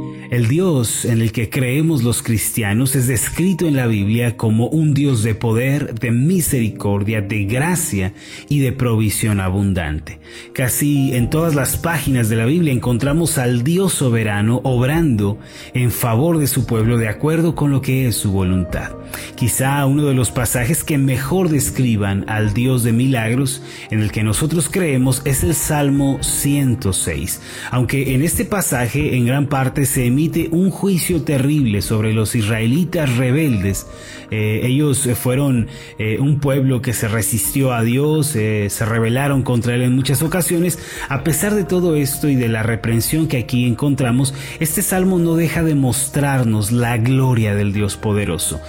Mm-hmm. El Dios en el que creemos los cristianos es descrito en la Biblia como un Dios de poder, de misericordia, de gracia y de provisión abundante. Casi en todas las páginas de la Biblia encontramos al Dios soberano obrando en favor de su pueblo de acuerdo con lo que es su voluntad. Quizá uno de los pasajes que mejor describan al Dios de milagros en el que nosotros creemos es el Salmo 106, aunque en este pasaje en gran parte se un juicio terrible sobre los israelitas rebeldes. Eh, ellos fueron eh, un pueblo que se resistió a Dios, eh, se rebelaron contra él en muchas ocasiones. A pesar de todo esto y de la reprensión que aquí encontramos, este salmo no deja de mostrarnos la gloria del Dios poderoso.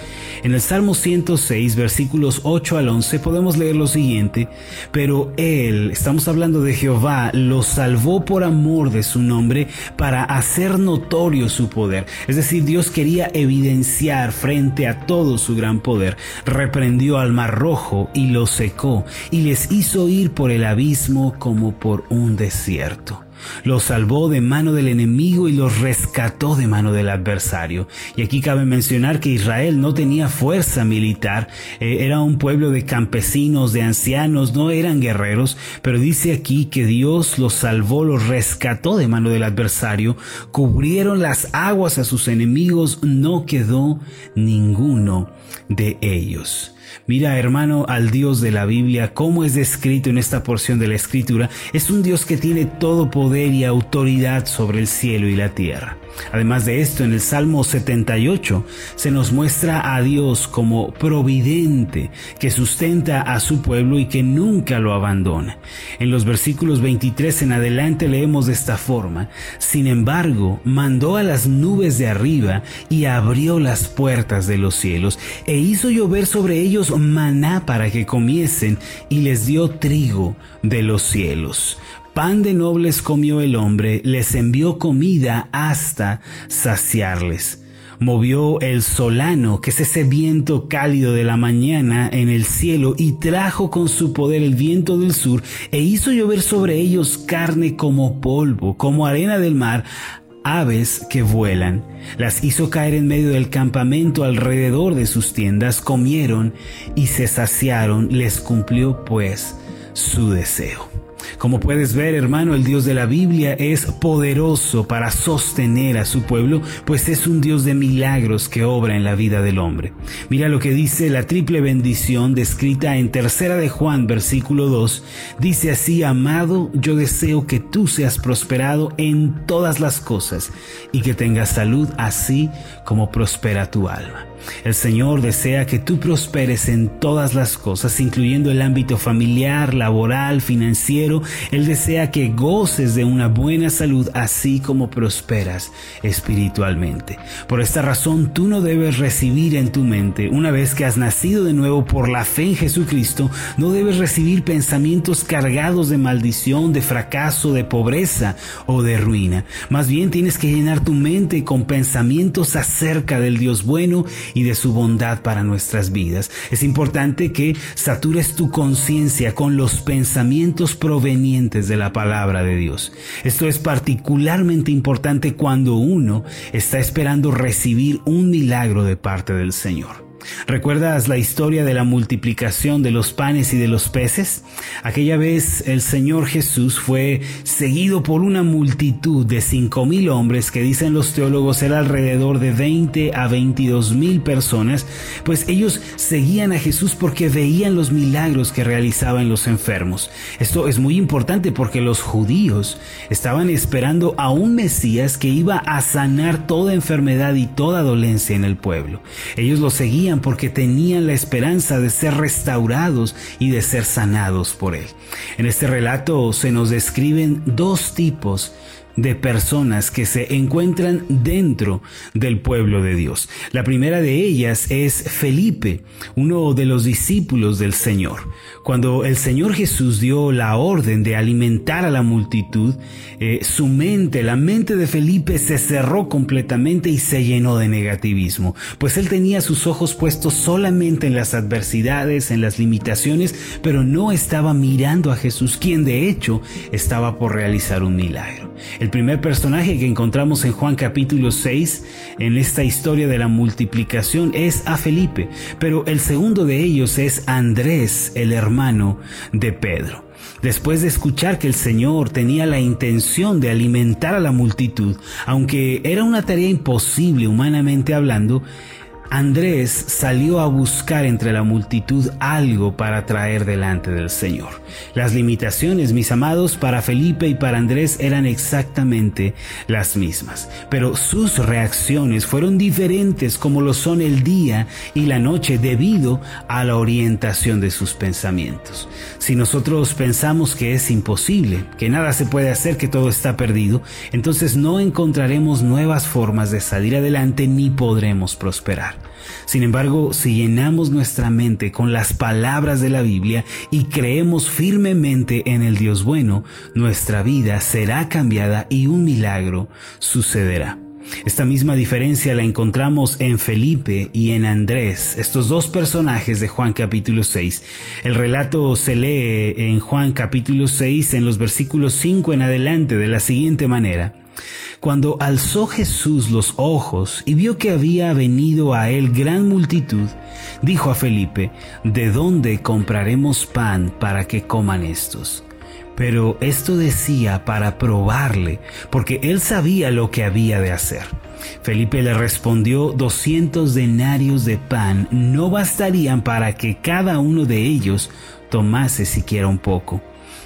En el Salmo 106, versículos 8 al 11, podemos leer lo siguiente, pero Él, estamos hablando de Jehová, lo salvó por amor de su nombre para hacer notorio su poder. Es decir, Dios quería evidenciar frente a todo su gran poder. Reprendió al mar rojo y lo secó y les hizo ir por el abismo como por un desierto. Los salvó de mano del enemigo y los rescató de mano del adversario. Y aquí cabe mencionar que Israel no tenía fuerza militar, eh, era un pueblo de campesinos, de ancianos, no eran guerreros, pero dice aquí que Dios los salvó, los rescató de mano del adversario, cubrieron las aguas a sus enemigos, no quedó ninguno de ellos. Mira, hermano, al Dios de la Biblia, como es descrito en esta porción de la Escritura, es un Dios que tiene todo poder y autoridad sobre el cielo y la tierra. Además de esto, en el Salmo 78 se nos muestra a Dios como providente, que sustenta a su pueblo y que nunca lo abandona. En los versículos 23 en adelante leemos de esta forma, sin embargo, mandó a las nubes de arriba y abrió las puertas de los cielos, e hizo llover sobre ellos maná para que comiesen, y les dio trigo de los cielos. Pan de nobles comió el hombre, les envió comida hasta saciarles. Movió el solano, que es ese viento cálido de la mañana en el cielo, y trajo con su poder el viento del sur, e hizo llover sobre ellos carne como polvo, como arena del mar, aves que vuelan. Las hizo caer en medio del campamento alrededor de sus tiendas, comieron y se saciaron, les cumplió pues su deseo. Como puedes ver, hermano, el Dios de la Biblia es poderoso para sostener a su pueblo, pues es un Dios de milagros que obra en la vida del hombre. Mira lo que dice la triple bendición descrita en Tercera de Juan, versículo 2. Dice así, amado, yo deseo que tú seas prosperado en todas las cosas y que tengas salud así como prospera tu alma. El Señor desea que tú prosperes en todas las cosas, incluyendo el ámbito familiar, laboral, financiero. Él desea que goces de una buena salud, así como prosperas espiritualmente. Por esta razón, tú no debes recibir en tu mente, una vez que has nacido de nuevo por la fe en Jesucristo, no debes recibir pensamientos cargados de maldición, de fracaso, de pobreza o de ruina. Más bien tienes que llenar tu mente con pensamientos acerca del Dios bueno y de su bondad para nuestras vidas. Es importante que satures tu conciencia con los pensamientos provenientes de la palabra de Dios. Esto es particularmente importante cuando uno está esperando recibir un milagro de parte del Señor. ¿Recuerdas la historia de la multiplicación de los panes y de los peces? Aquella vez el Señor Jesús fue seguido por una multitud de cinco mil hombres que dicen los teólogos era alrededor de 20 a 22 mil personas, pues ellos seguían a Jesús porque veían los milagros que realizaban los enfermos. Esto es muy importante porque los judíos estaban esperando a un Mesías que iba a sanar toda enfermedad y toda dolencia en el pueblo. Ellos lo seguían porque tenían la esperanza de ser restaurados y de ser sanados por Él. En este relato se nos describen dos tipos de personas que se encuentran dentro del pueblo de Dios. La primera de ellas es Felipe, uno de los discípulos del Señor. Cuando el Señor Jesús dio la orden de alimentar a la multitud, eh, su mente, la mente de Felipe se cerró completamente y se llenó de negativismo, pues él tenía sus ojos puestos solamente en las adversidades, en las limitaciones, pero no estaba mirando a Jesús, quien de hecho estaba por realizar un milagro. El primer personaje que encontramos en Juan capítulo 6 en esta historia de la multiplicación es a Felipe, pero el segundo de ellos es Andrés, el hermano de Pedro. Después de escuchar que el Señor tenía la intención de alimentar a la multitud, aunque era una tarea imposible humanamente hablando, Andrés salió a buscar entre la multitud algo para traer delante del Señor. Las limitaciones, mis amados, para Felipe y para Andrés eran exactamente las mismas, pero sus reacciones fueron diferentes como lo son el día y la noche debido a la orientación de sus pensamientos. Si nosotros pensamos que es imposible, que nada se puede hacer, que todo está perdido, entonces no encontraremos nuevas formas de salir adelante ni podremos prosperar. Sin embargo, si llenamos nuestra mente con las palabras de la Biblia y creemos firmemente en el Dios bueno, nuestra vida será cambiada y un milagro sucederá. Esta misma diferencia la encontramos en Felipe y en Andrés, estos dos personajes de Juan capítulo 6. El relato se lee en Juan capítulo 6 en los versículos 5 en adelante de la siguiente manera. Cuando alzó Jesús los ojos y vio que había venido a él gran multitud, dijo a Felipe, ¿de dónde compraremos pan para que coman estos? Pero esto decía para probarle, porque él sabía lo que había de hacer. Felipe le respondió, doscientos denarios de pan no bastarían para que cada uno de ellos tomase siquiera un poco.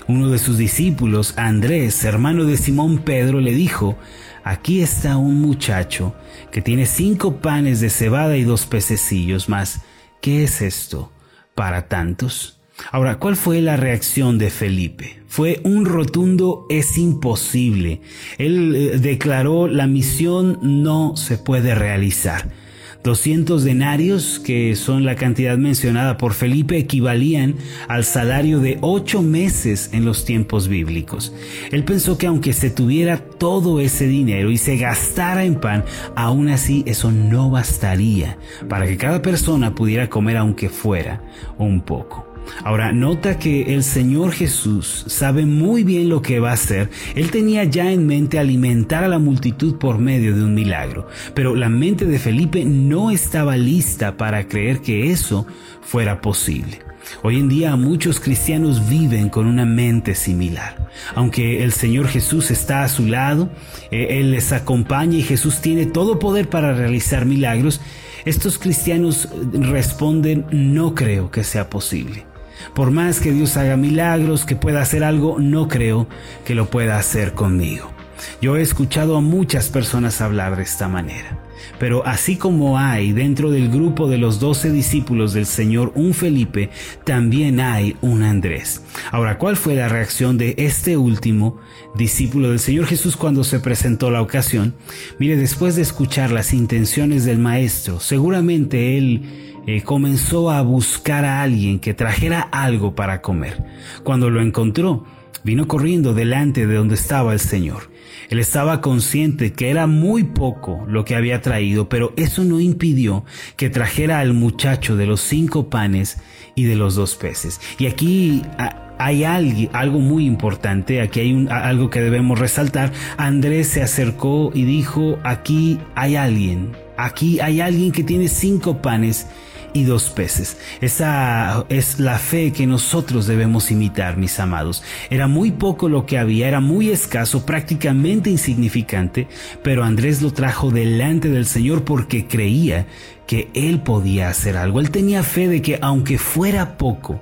Uno de sus discípulos, Andrés, hermano de Simón Pedro, le dijo, Aquí está un muchacho que tiene cinco panes de cebada y dos pececillos más. ¿Qué es esto para tantos? Ahora, ¿cuál fue la reacción de Felipe? Fue un rotundo es imposible. Él eh, declaró la misión no se puede realizar. 200 denarios, que son la cantidad mencionada por Felipe, equivalían al salario de ocho meses en los tiempos bíblicos. Él pensó que aunque se tuviera todo ese dinero y se gastara en pan, aún así eso no bastaría para que cada persona pudiera comer aunque fuera un poco. Ahora, nota que el Señor Jesús sabe muy bien lo que va a hacer. Él tenía ya en mente alimentar a la multitud por medio de un milagro, pero la mente de Felipe no estaba lista para creer que eso fuera posible. Hoy en día muchos cristianos viven con una mente similar. Aunque el Señor Jesús está a su lado, eh, Él les acompaña y Jesús tiene todo poder para realizar milagros, estos cristianos responden no creo que sea posible. Por más que Dios haga milagros, que pueda hacer algo, no creo que lo pueda hacer conmigo. Yo he escuchado a muchas personas hablar de esta manera. Pero así como hay dentro del grupo de los doce discípulos del Señor un Felipe, también hay un Andrés. Ahora, ¿cuál fue la reacción de este último discípulo del Señor Jesús cuando se presentó la ocasión? Mire, después de escuchar las intenciones del Maestro, seguramente él eh, comenzó a buscar a alguien que trajera algo para comer. Cuando lo encontró, vino corriendo delante de donde estaba el Señor. Él estaba consciente que era muy poco lo que había traído, pero eso no impidió que trajera al muchacho de los cinco panes y de los dos peces. Y aquí hay algo, muy importante, aquí hay algo que debemos resaltar. Andrés se acercó y dijo, aquí hay alguien, aquí hay alguien que tiene cinco panes y dos peces. Esa es la fe que nosotros debemos imitar, mis amados. Era muy poco lo que había, era muy escaso, prácticamente insignificante, pero Andrés lo trajo delante del Señor porque creía que Él podía hacer algo. Él tenía fe de que aunque fuera poco,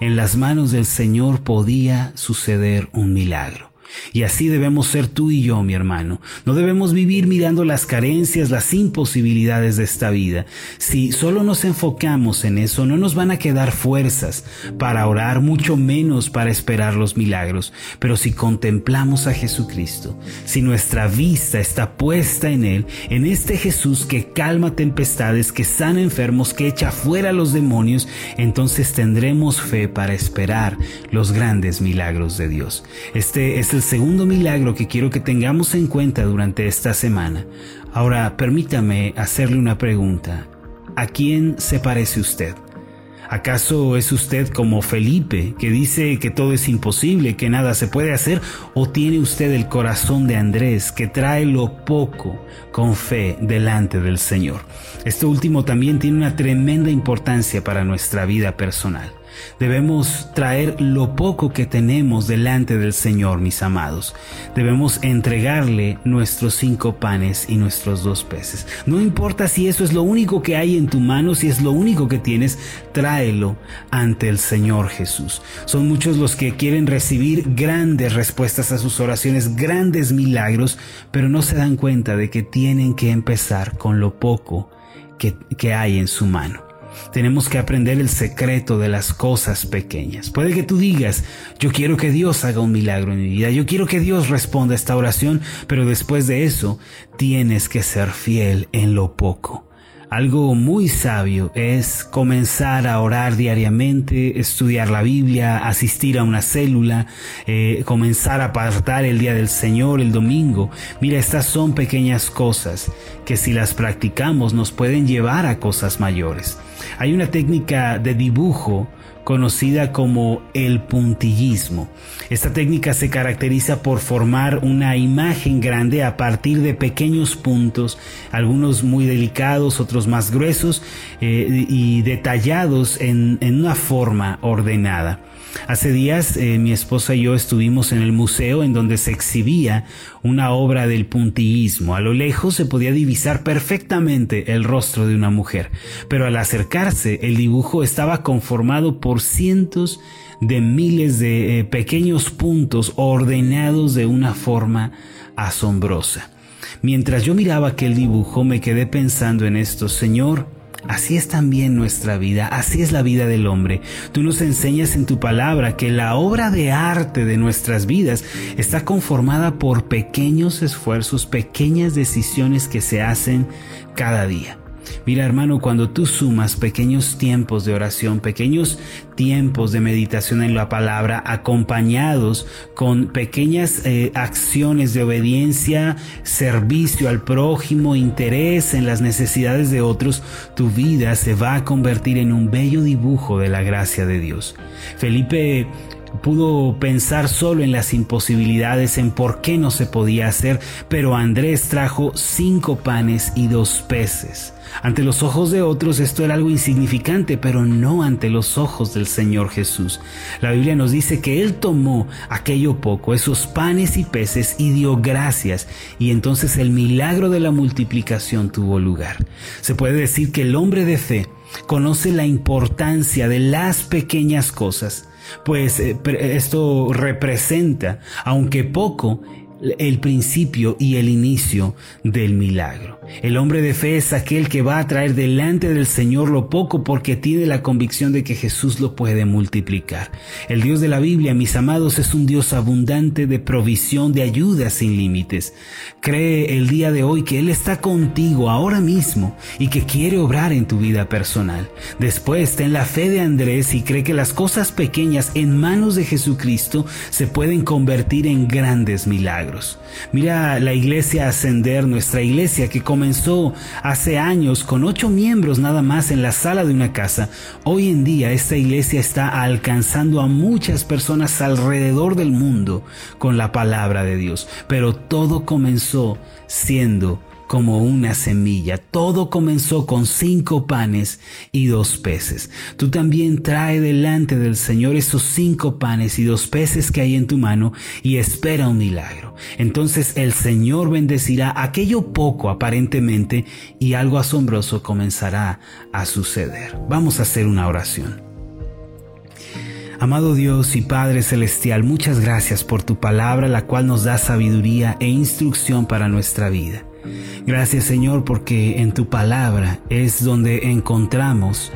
en las manos del Señor podía suceder un milagro. Y así debemos ser tú y yo, mi hermano. No debemos vivir mirando las carencias, las imposibilidades de esta vida. Si solo nos enfocamos en eso, no nos van a quedar fuerzas para orar, mucho menos para esperar los milagros. Pero si contemplamos a Jesucristo, si nuestra vista está puesta en Él, en este Jesús que calma tempestades, que sana enfermos, que echa fuera los demonios, entonces tendremos fe para esperar los grandes milagros de Dios. Este es el segundo milagro que quiero que tengamos en cuenta durante esta semana. Ahora, permítame hacerle una pregunta. ¿A quién se parece usted? ¿Acaso es usted como Felipe, que dice que todo es imposible, que nada se puede hacer? ¿O tiene usted el corazón de Andrés, que trae lo poco con fe delante del Señor? Esto último también tiene una tremenda importancia para nuestra vida personal. Debemos traer lo poco que tenemos delante del Señor, mis amados. Debemos entregarle nuestros cinco panes y nuestros dos peces. No importa si eso es lo único que hay en tu mano, si es lo único que tienes, tráelo ante el Señor Jesús. Son muchos los que quieren recibir grandes respuestas a sus oraciones, grandes milagros, pero no se dan cuenta de que tienen que empezar con lo poco que, hay en su mano. Tenemos que aprender el secreto de las cosas pequeñas. Puede que tú digas, yo quiero que Dios haga un milagro en mi vida, yo quiero que Dios responda a esta oración, pero después de eso tienes que ser fiel en lo poco. Algo muy sabio es comenzar a orar diariamente, estudiar la Biblia, asistir a una célula, eh, comenzar a apartar el día del Señor el domingo. Mira, estas son pequeñas cosas que si las practicamos nos pueden llevar a cosas mayores. Hay una técnica de dibujo conocida como el puntillismo. Esta técnica se caracteriza por formar una imagen grande a partir de pequeños puntos, algunos muy delicados, otros más gruesos eh, y detallados en una forma ordenada. Hace días eh, mi esposa y yo estuvimos en el museo en donde se exhibía una obra del puntillismo. A lo lejos se podía divisar perfectamente el rostro de una mujer, pero al acercarse el dibujo estaba conformado por cientos de miles de eh, pequeños puntos ordenados de una forma asombrosa. Mientras yo miraba aquel dibujo me quedé pensando en esto, Señor, Así es también nuestra vida, así es la vida del hombre. Tú nos enseñas en tu palabra que la obra de arte de nuestras vidas está conformada por pequeños esfuerzos, pequeñas decisiones que se hacen cada día. Mira hermano, cuando tú sumas pequeños tiempos de oración, pequeños tiempos de meditación en la palabra, acompañados con pequeñas eh, acciones de obediencia, servicio al prójimo, interés en las necesidades de otros, tu vida se va a convertir en un bello dibujo de la gracia de Dios. Felipe pudo pensar solo en las imposibilidades, en por qué no se podía hacer, pero Andrés trajo cinco panes y dos peces. Ante los ojos de otros esto era algo insignificante, pero no ante los ojos del Señor Jesús. La Biblia nos dice que Él tomó aquello poco, esos panes y peces, y dio gracias, y entonces el milagro de la multiplicación tuvo lugar. Se puede decir que el hombre de fe conoce la importancia de las pequeñas cosas, pues eh, esto representa, aunque poco, el principio y el inicio del milagro. El hombre de fe es aquel que va a traer delante del Señor lo poco porque tiene la convicción de que Jesús lo puede multiplicar. El Dios de la Biblia, mis amados, es un Dios abundante de provisión, de ayuda sin límites. Cree el día de hoy que Él está contigo ahora mismo y que quiere obrar en tu vida personal. Después, ten la fe de Andrés y cree que las cosas pequeñas en manos de Jesucristo se pueden convertir en grandes Mira la iglesia ascender, nuestra iglesia que comenzó hace años con ocho miembros nada más en la sala de una casa, hoy en día esta iglesia está alcanzando a muchas personas alrededor del mundo con la palabra de Dios. Pero todo comenzó siendo como una semilla. Todo comenzó con cinco panes y dos peces. Tú también trae delante del Señor esos cinco panes y dos peces que hay en tu mano y espera un milagro. Entonces el Señor bendecirá aquello poco aparentemente y algo asombroso comenzará a suceder. Vamos a hacer una oración. Amado Dios y Padre Celestial, muchas gracias por tu palabra, la cual nos da sabiduría e instrucción para nuestra vida. Gracias Señor porque en tu palabra es donde encontramos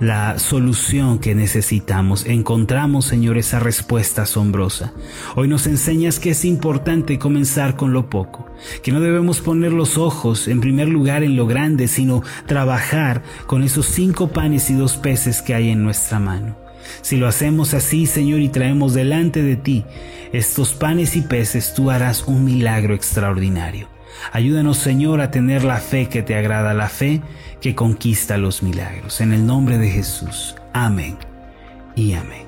la solución que necesitamos. Encontramos, Señor, esa respuesta asombrosa. Hoy nos enseñas que es importante comenzar con lo poco, que no debemos poner los ojos en primer lugar en lo grande, sino trabajar con esos cinco panes y dos peces que hay en nuestra mano. Si lo hacemos así, Señor, y traemos delante de ti estos panes y peces, tú harás un milagro extraordinario. Ayúdanos, Señor, a tener la fe que te agrada, la fe que conquista los milagros. En el nombre de Jesús. Amén y amén.